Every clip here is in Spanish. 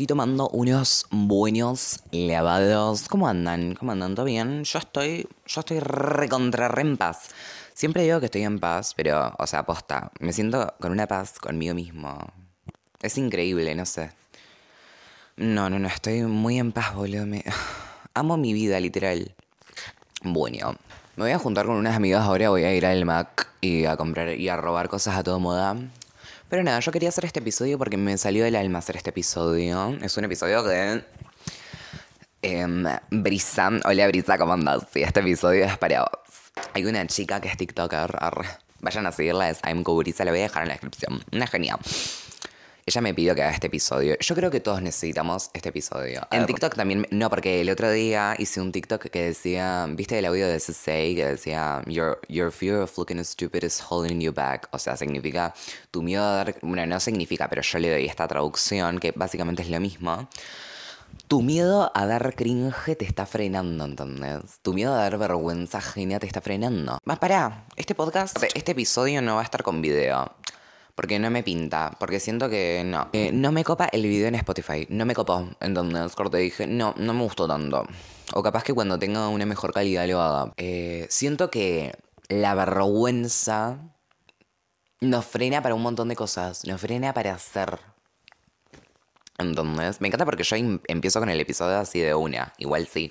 estoy tomando unos buenos lavados. ¿Cómo andan? ¿Cómo andan? ¿Todo bien? Yo estoy, yo estoy recontra re en paz. Siempre digo que estoy en paz, pero, o sea, posta, me siento con una paz conmigo mismo. Es increíble, no sé. No, no, no, estoy muy en paz, boludo. Me... Amo mi vida, literal. Bueno, me voy a juntar con unas amigas ahora, voy a ir al Mac y a comprar y a robar cosas a todo moda. Pero nada, yo quería hacer este episodio porque me salió del alma hacer este episodio. Es un episodio que... Eh, Brisa, hola Brisa, ¿cómo andas? Sí, este episodio es para vos. Hay una chica que es TikToker, vayan a seguirla, es I'm Brisa, la voy a dejar en la descripción. Una genial. Ella me pidió que haga este episodio. Yo creo que todos necesitamos este episodio. En TikTok también, no, porque el otro día hice un TikTok que decía, ¿viste el audio de CC que decía, your, your fear of looking stupid is holding you back? O sea, significa, tu miedo a dar, bueno, no significa, pero yo le doy esta traducción que básicamente es lo mismo. Tu miedo a dar cringe te está frenando, ¿entendés? Tu miedo a dar vergüenza ajena te está frenando. Más para, este podcast, este episodio no va a estar con video. Porque no me pinta, porque siento que no. Eh, no me copa el video en Spotify, no me copó. Entonces, corte dije, no, no me gustó tanto. O capaz que cuando tenga una mejor calidad lo haga. Eh, siento que la vergüenza nos frena para un montón de cosas, nos frena para hacer. Entonces, me encanta porque yo em- empiezo con el episodio así de una, igual sí.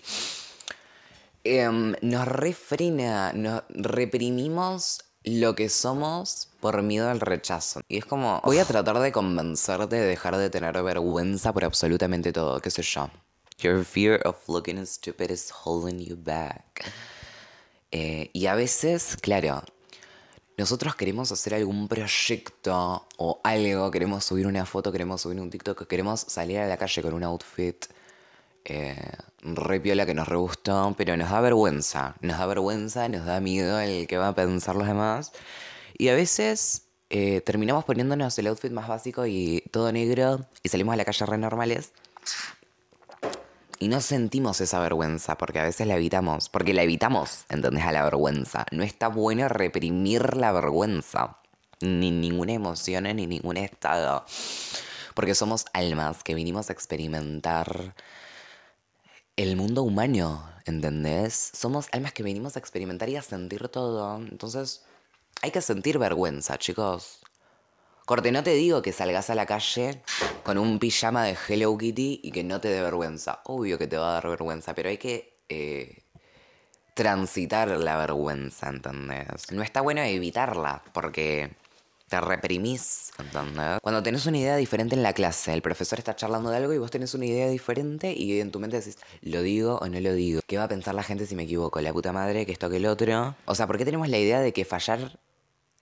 Em, nos refrena, nos reprimimos lo que somos por miedo al rechazo. Y es como, voy a tratar de convencerte de dejar de tener vergüenza por absolutamente todo, qué sé yo. Your fear of looking stupid is holding you back. Eh, y a veces, claro, nosotros queremos hacer algún proyecto o algo, queremos subir una foto, queremos subir un TikTok, queremos salir a la calle con un outfit eh, re piola que nos re gustó, pero nos da vergüenza. Nos da vergüenza, nos da miedo el que va a pensar los demás. Y a veces eh, terminamos poniéndonos el outfit más básico y todo negro y salimos a la calle re normales. Y no sentimos esa vergüenza, porque a veces la evitamos. Porque la evitamos, ¿entendés? A la vergüenza. No está bueno reprimir la vergüenza. Ni ninguna emoción, ni ningún estado. Porque somos almas que vinimos a experimentar el mundo humano, ¿entendés? Somos almas que venimos a experimentar y a sentir todo. Entonces, hay que sentir vergüenza, chicos. Corte, no te digo que salgas a la calle con un pijama de Hello Kitty y que no te dé vergüenza. Obvio que te va a dar vergüenza, pero hay que eh, transitar la vergüenza, ¿entendés? No está bueno evitarla, porque te reprimís, ¿entendés? Cuando tenés una idea diferente en la clase, el profesor está charlando de algo y vos tenés una idea diferente y en tu mente decís, ¿lo digo o no lo digo? ¿Qué va a pensar la gente si me equivoco? La puta madre, que esto que el otro. O sea, ¿por qué tenemos la idea de que fallar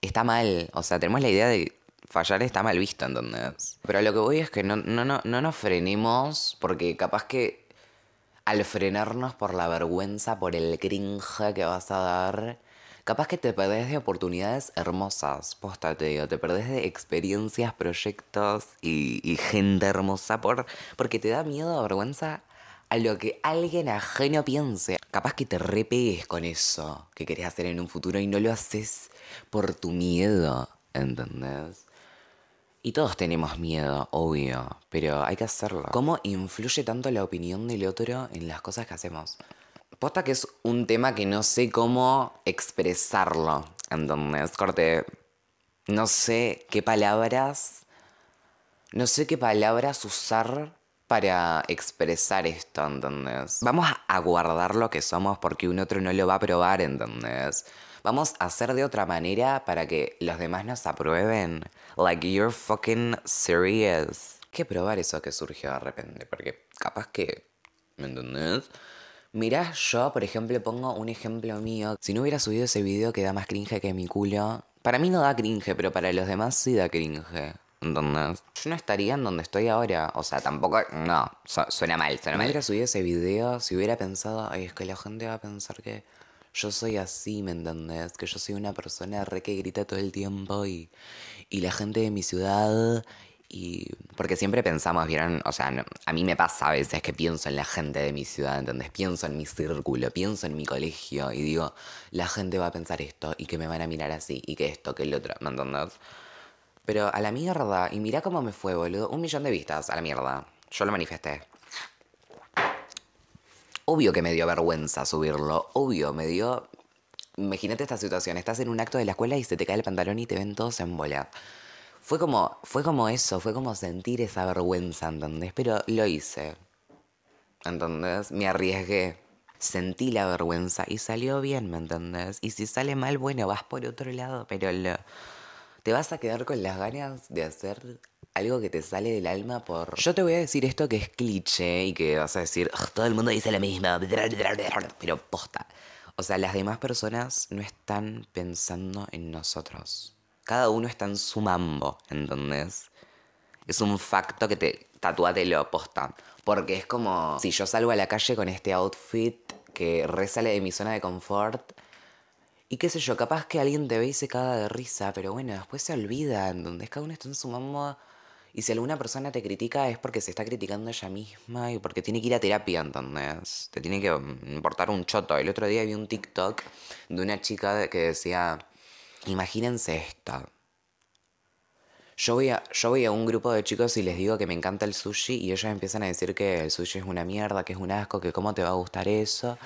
está mal? O sea, tenemos la idea de fallar está mal visto, ¿entendés? Pero lo que voy es que no, no, no, no nos frenemos porque capaz que al frenarnos por la vergüenza, por el cringe que vas a dar, capaz que te perdés de oportunidades hermosas. Posta, te digo, te perdés de experiencias, proyectos y, gente hermosa por, porque te da miedo o vergüenza a lo que alguien ajeno piense. Capaz que te repegues con eso que querés hacer en un futuro y no lo haces por tu miedo, ¿entendés? Y todos tenemos miedo, obvio, pero hay que hacerlo. ¿Cómo influye tanto la opinión del otro en las cosas que hacemos? Posta que es un tema que no sé cómo expresarlo, ¿entendés? Corte, no sé qué palabras, no sé qué palabras usar para expresar esto, ¿entendés? Vamos a guardar lo que somos porque un otro no lo va a probar, ¿entendés? Vamos a hacer de otra manera para que los demás nos aprueben. Like, you're fucking serious. ¿Qué probar eso que surgió de repente? Porque capaz que... ¿Me entendés? Mirá, yo, por ejemplo, pongo un ejemplo mío. Si no hubiera subido ese video que da más cringe que mi culo... Para mí no da cringe, pero para los demás sí da cringe. ¿Entendés? Yo no estaría en donde estoy ahora. O sea, tampoco. No, su- suena mal, suena mal. Si hubiera subido ese video, si hubiera pensado, ay, es que la gente va a pensar que yo soy así, ¿me entendés? Que yo soy una persona re que grita todo el tiempo y, y la gente de mi ciudad. Y. Porque siempre pensamos, ¿vieron? O sea, a mí me pasa a veces que pienso en la gente de mi ciudad, ¿entendés? Pienso en mi círculo, pienso en mi colegio y digo, la gente va a pensar esto y que me van a mirar así y que esto, que el otro, ¿me entendés? Pero a la mierda, y mirá cómo me fue, boludo. Un millón de vistas, a la mierda. Yo lo manifesté. Obvio que me dio vergüenza subirlo. Obvio, me dio. Imagínate esta situación. Estás en un acto de la escuela y se te cae el pantalón y te ven todos en bola. Fue como, fue como eso, fue como sentir esa vergüenza, ¿entendés? Pero lo hice. ¿Entendés? Me arriesgué. Sentí la vergüenza y salió bien, ¿me entendés? Y si sale mal, bueno, vas por otro lado, pero te vas a quedar con las ganas de hacer algo que te sale del alma por... Yo te voy a decir esto que es cliché y que vas a decir, todo el mundo dice lo mismo, pero posta. O sea, las demás personas no están pensando en nosotros. Cada uno está en su mambo, ¿entendés? Es un facto que te lo posta. Porque es como si yo salgo a la calle con este outfit que resale de mi zona de confort. Y qué sé yo, capaz que alguien te ve y se caga de risa, pero bueno, después se olvida, en donde cada uno está en su mambo y si alguna persona te critica es porque se está criticando ella misma y porque tiene que ir a terapia, ¿entendés? Te tiene que importar un choto. El otro día vi un TikTok de una chica que decía, imagínense esto. Yo voy, a, yo un grupo de chicos y les digo que me encanta el sushi y ellos empiezan a decir que el sushi es una mierda, que es un asco, que cómo te va a gustar eso.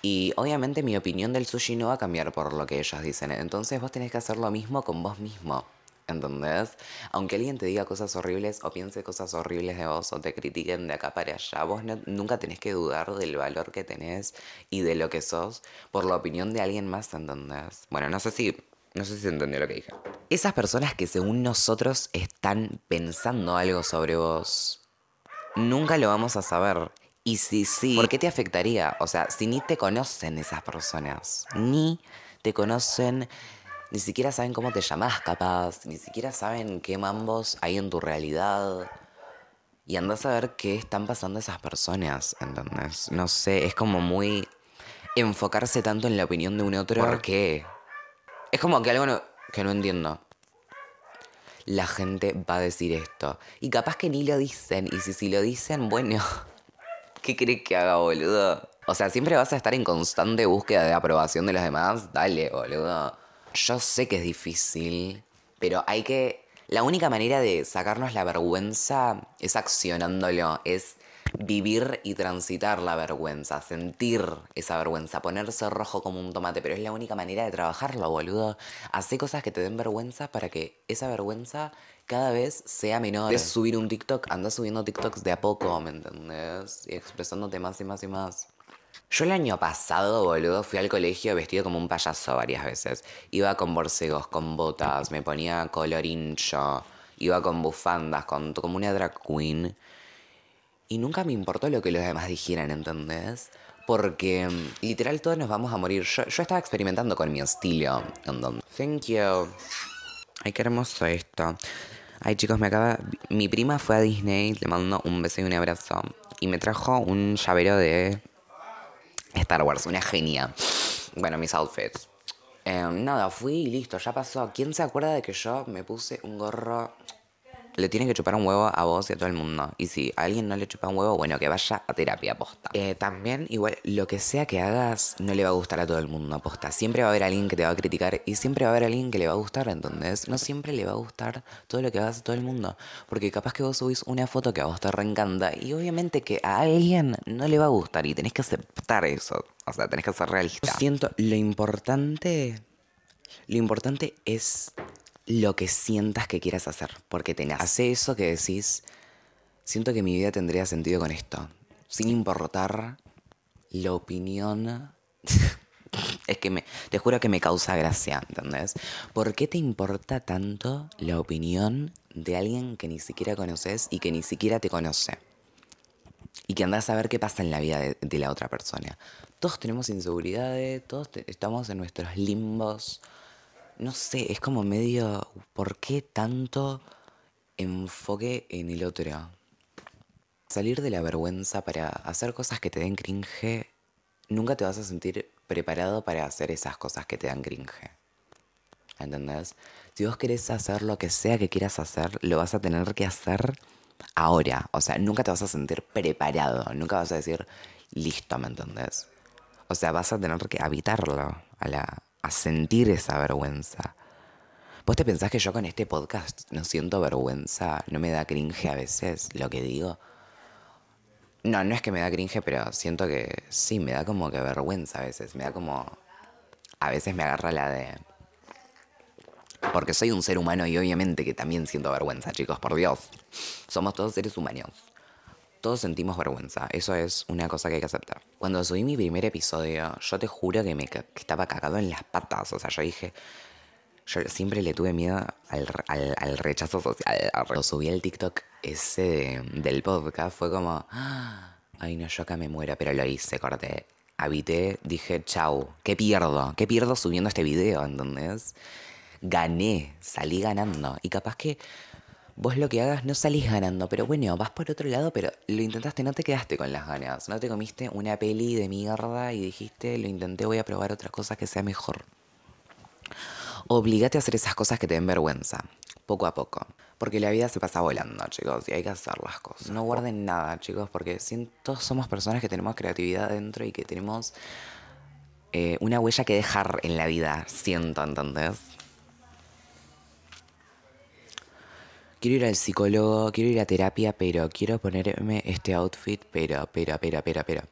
Y obviamente mi opinión del sushi no va a cambiar por lo que ellos dicen. Entonces vos tenés que hacer lo mismo con vos mismo. ¿Entendés? Aunque alguien te diga cosas horribles o piense cosas horribles de vos o te critiquen de acá para allá, vos nunca tenés que dudar del valor que tenés y de lo que sos por la opinión de alguien más, ¿entendés? Bueno, no sé si no sé si entendió lo que dije. Esas personas que según nosotros están pensando algo sobre vos, nunca lo vamos a saber. Y si sí, ¿por qué te afectaría? O sea, si ni te conocen esas personas, ni te conocen ni siquiera saben cómo te llamas capaz, ni siquiera saben qué mambos hay en tu realidad. Y andás a ver qué están pasando esas personas, ¿entendés? No sé, es como muy enfocarse tanto en la opinión de un otro. ¿Por qué? Es como que algo que no entiendo. La gente va a decir esto. Y capaz que ni lo dicen. Y si, si lo dicen, bueno, ¿qué crees que haga, boludo? O sea, siempre vas a estar en constante búsqueda de aprobación de los demás. Dale, boludo. Yo sé que es difícil, pero hay que... La única manera de sacarnos la vergüenza es accionándolo, es vivir y transitar la vergüenza, sentir esa vergüenza, ponerse rojo como un tomate, pero es la única manera de trabajarlo, boludo. Hacer cosas que te den vergüenza para que esa vergüenza cada vez sea menor. Es subir un TikTok, anda subiendo TikToks de a poco, ¿me entendés? Y expresándote más y más y más. Yo el año pasado, boludo, fui al colegio vestido como un payaso varias veces. Iba con borcegos, con botas, me ponía colorincho, iba con bufandas, con, como una drag queen. Y nunca me importó lo que los demás dijeran, ¿entendés? Porque mm, literal todos nos vamos a morir. Yo, estaba experimentando con mi estilo. Thank you. Ay, qué hermoso esto. Ay, chicos, me acaba. Mi prima fue a Disney, le mando un beso y un abrazo. Y me trajo un llavero de Star Wars, una genia. Bueno, mis outfits. Em, nada, fui y listo, ya pasó. ¿Quién se acuerda de que yo me puse un gorro le tiene que chupar un huevo a vos y a todo el mundo. Y si a alguien no le chupa un huevo, bueno, que vaya a terapia posta. Eh, también, igual, lo que sea que hagas, no le va a gustar a todo el mundo posta. Siempre va a haber alguien que te va a criticar y siempre va a haber alguien que le va a gustar, ¿entendés? No siempre le va a gustar todo lo que hagas a todo el mundo. Porque capaz que vos subís una foto que a vos te reencanta y obviamente que a alguien no le va a gustar y tenés que aceptar eso. O sea, tenés que ser realista. siento, lo importante. Lo importante es lo que sientas que quieras hacer, porque te Hace eso que decís, siento que mi vida tendría sentido con esto, sin importar la opinión. es que me, te juro que me causa gracia, ¿entendés? ¿Por qué te importa tanto la opinión de alguien que ni siquiera conoces y que ni siquiera te conoce? Y que andás a ver qué pasa en la vida de, la otra persona. Todos tenemos inseguridades, todos estamos en nuestros limbos no sé, es como medio, ¿por qué tanto enfoque en el otro? Salir de la vergüenza para hacer cosas que te den cringe, nunca te vas a sentir preparado para hacer esas cosas que te dan cringe. ¿Entendés? Si vos querés hacer lo que sea que quieras hacer, lo vas a tener que hacer ahora. O sea, nunca te vas a sentir preparado. Nunca vas a decir, listo, ¿me entendés? O sea, vas a tener que habitarlo a la, a sentir esa vergüenza. ¿Vos te pensás que yo con este podcast no siento vergüenza? ¿No me da cringe a veces lo que digo? No, no es que me da cringe, pero siento que sí, me da como que vergüenza a veces. Me da como. A veces me agarra la de. Porque soy un ser humano y obviamente que también siento vergüenza, chicos, por Dios. Somos todos seres humanos. Todos sentimos vergüenza. Eso es una cosa que hay que aceptar. Cuando subí mi primer episodio, yo te juro que me que estaba cagado en las patas. O sea, yo dije. Yo siempre le tuve miedo al, al- rechazo social. Cuando subí el TikTok ese de- del podcast, fue como. "Ah, Ay, no, yo acá me muero, pero lo hice, corté. Habité, dije, chau, ¿qué pierdo? ¿Qué pierdo subiendo este video? ¿Entendés? Gané, salí ganando. Y capaz que vos lo que hagas no salís ganando, pero bueno, vas por otro lado, pero lo intentaste, no te quedaste con las ganas. No te comiste una peli de mierda y dijiste, lo intenté, voy a probar otra cosa que sea mejor. Obligate a hacer esas cosas que te den vergüenza, poco a poco. Porque la vida se pasa volando, chicos, y hay que hacer las cosas. No guarden nada, chicos, porque siento somos personas que tenemos creatividad dentro y que tenemos eh, una huella que dejar en la vida, siento, ¿entendés? Quiero ir al psicólogo, quiero ir a terapia, pero quiero ponerme este outfit, pero, pero, pero, pero, pero.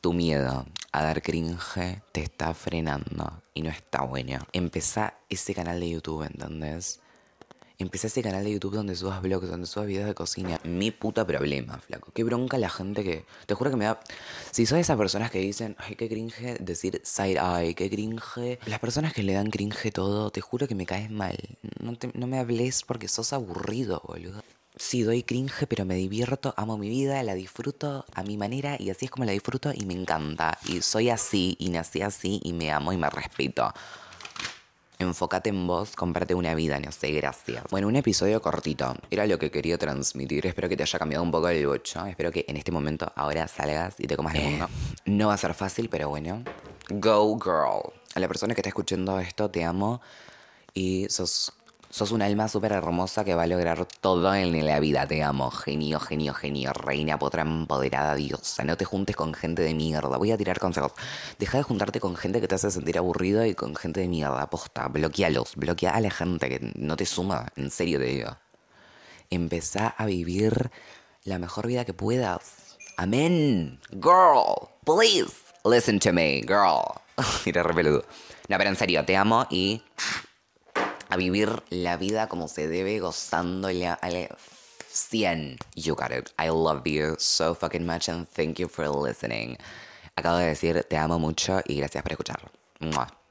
Tu miedo a dar cringe te está frenando y no está bueno. Empezá ese canal de YouTube, ¿entendés? Empecé ese canal de YouTube donde subas vlogs, donde subas videos de cocina. Mi puta problema, flaco. Qué bronca la gente que. Te juro que me da. Si sos de esas personas que dicen, ay, qué cringe decir side eye, qué cringe. Las personas que le dan cringe todo, te juro que me caes mal. No, no me hables porque sos aburrido, boludo. Sí, doy cringe, pero me divierto, amo mi vida, la disfruto a mi manera y así es como la disfruto y me encanta. Y soy así y nací así y me amo y me respeto. Enfócate en vos, comprate una vida, no sé, gracias. Bueno, un episodio cortito. Era lo que quería transmitir. Espero que te haya cambiado un poco el bocho. Espero que en este momento ahora salgas y te comas el mundo. No va a ser fácil, pero bueno. Go girl. A la persona que está escuchando esto, te amo. Y sos, sos un alma súper hermosa que va a lograr todo en la vida. Te amo. Genio, genio, genio. Reina, potra empoderada, diosa. No te juntes con gente de mierda. Voy a tirar consejos. Deja de juntarte con gente que te hace sentir aburrido y con gente de mierda. Posta. Bloquealos. Bloquea a la gente que no te suma. En serio te digo. Empezá a vivir la mejor vida que puedas. Amén. Girl, please listen to me, girl. Mira, re peludo. No, pero en serio, te amo y a vivir la vida como se debe, gozándola al 100. You got it. I love you so fucking much and thank you for listening. Acabo de decir te amo mucho y gracias por escuchar. Mua.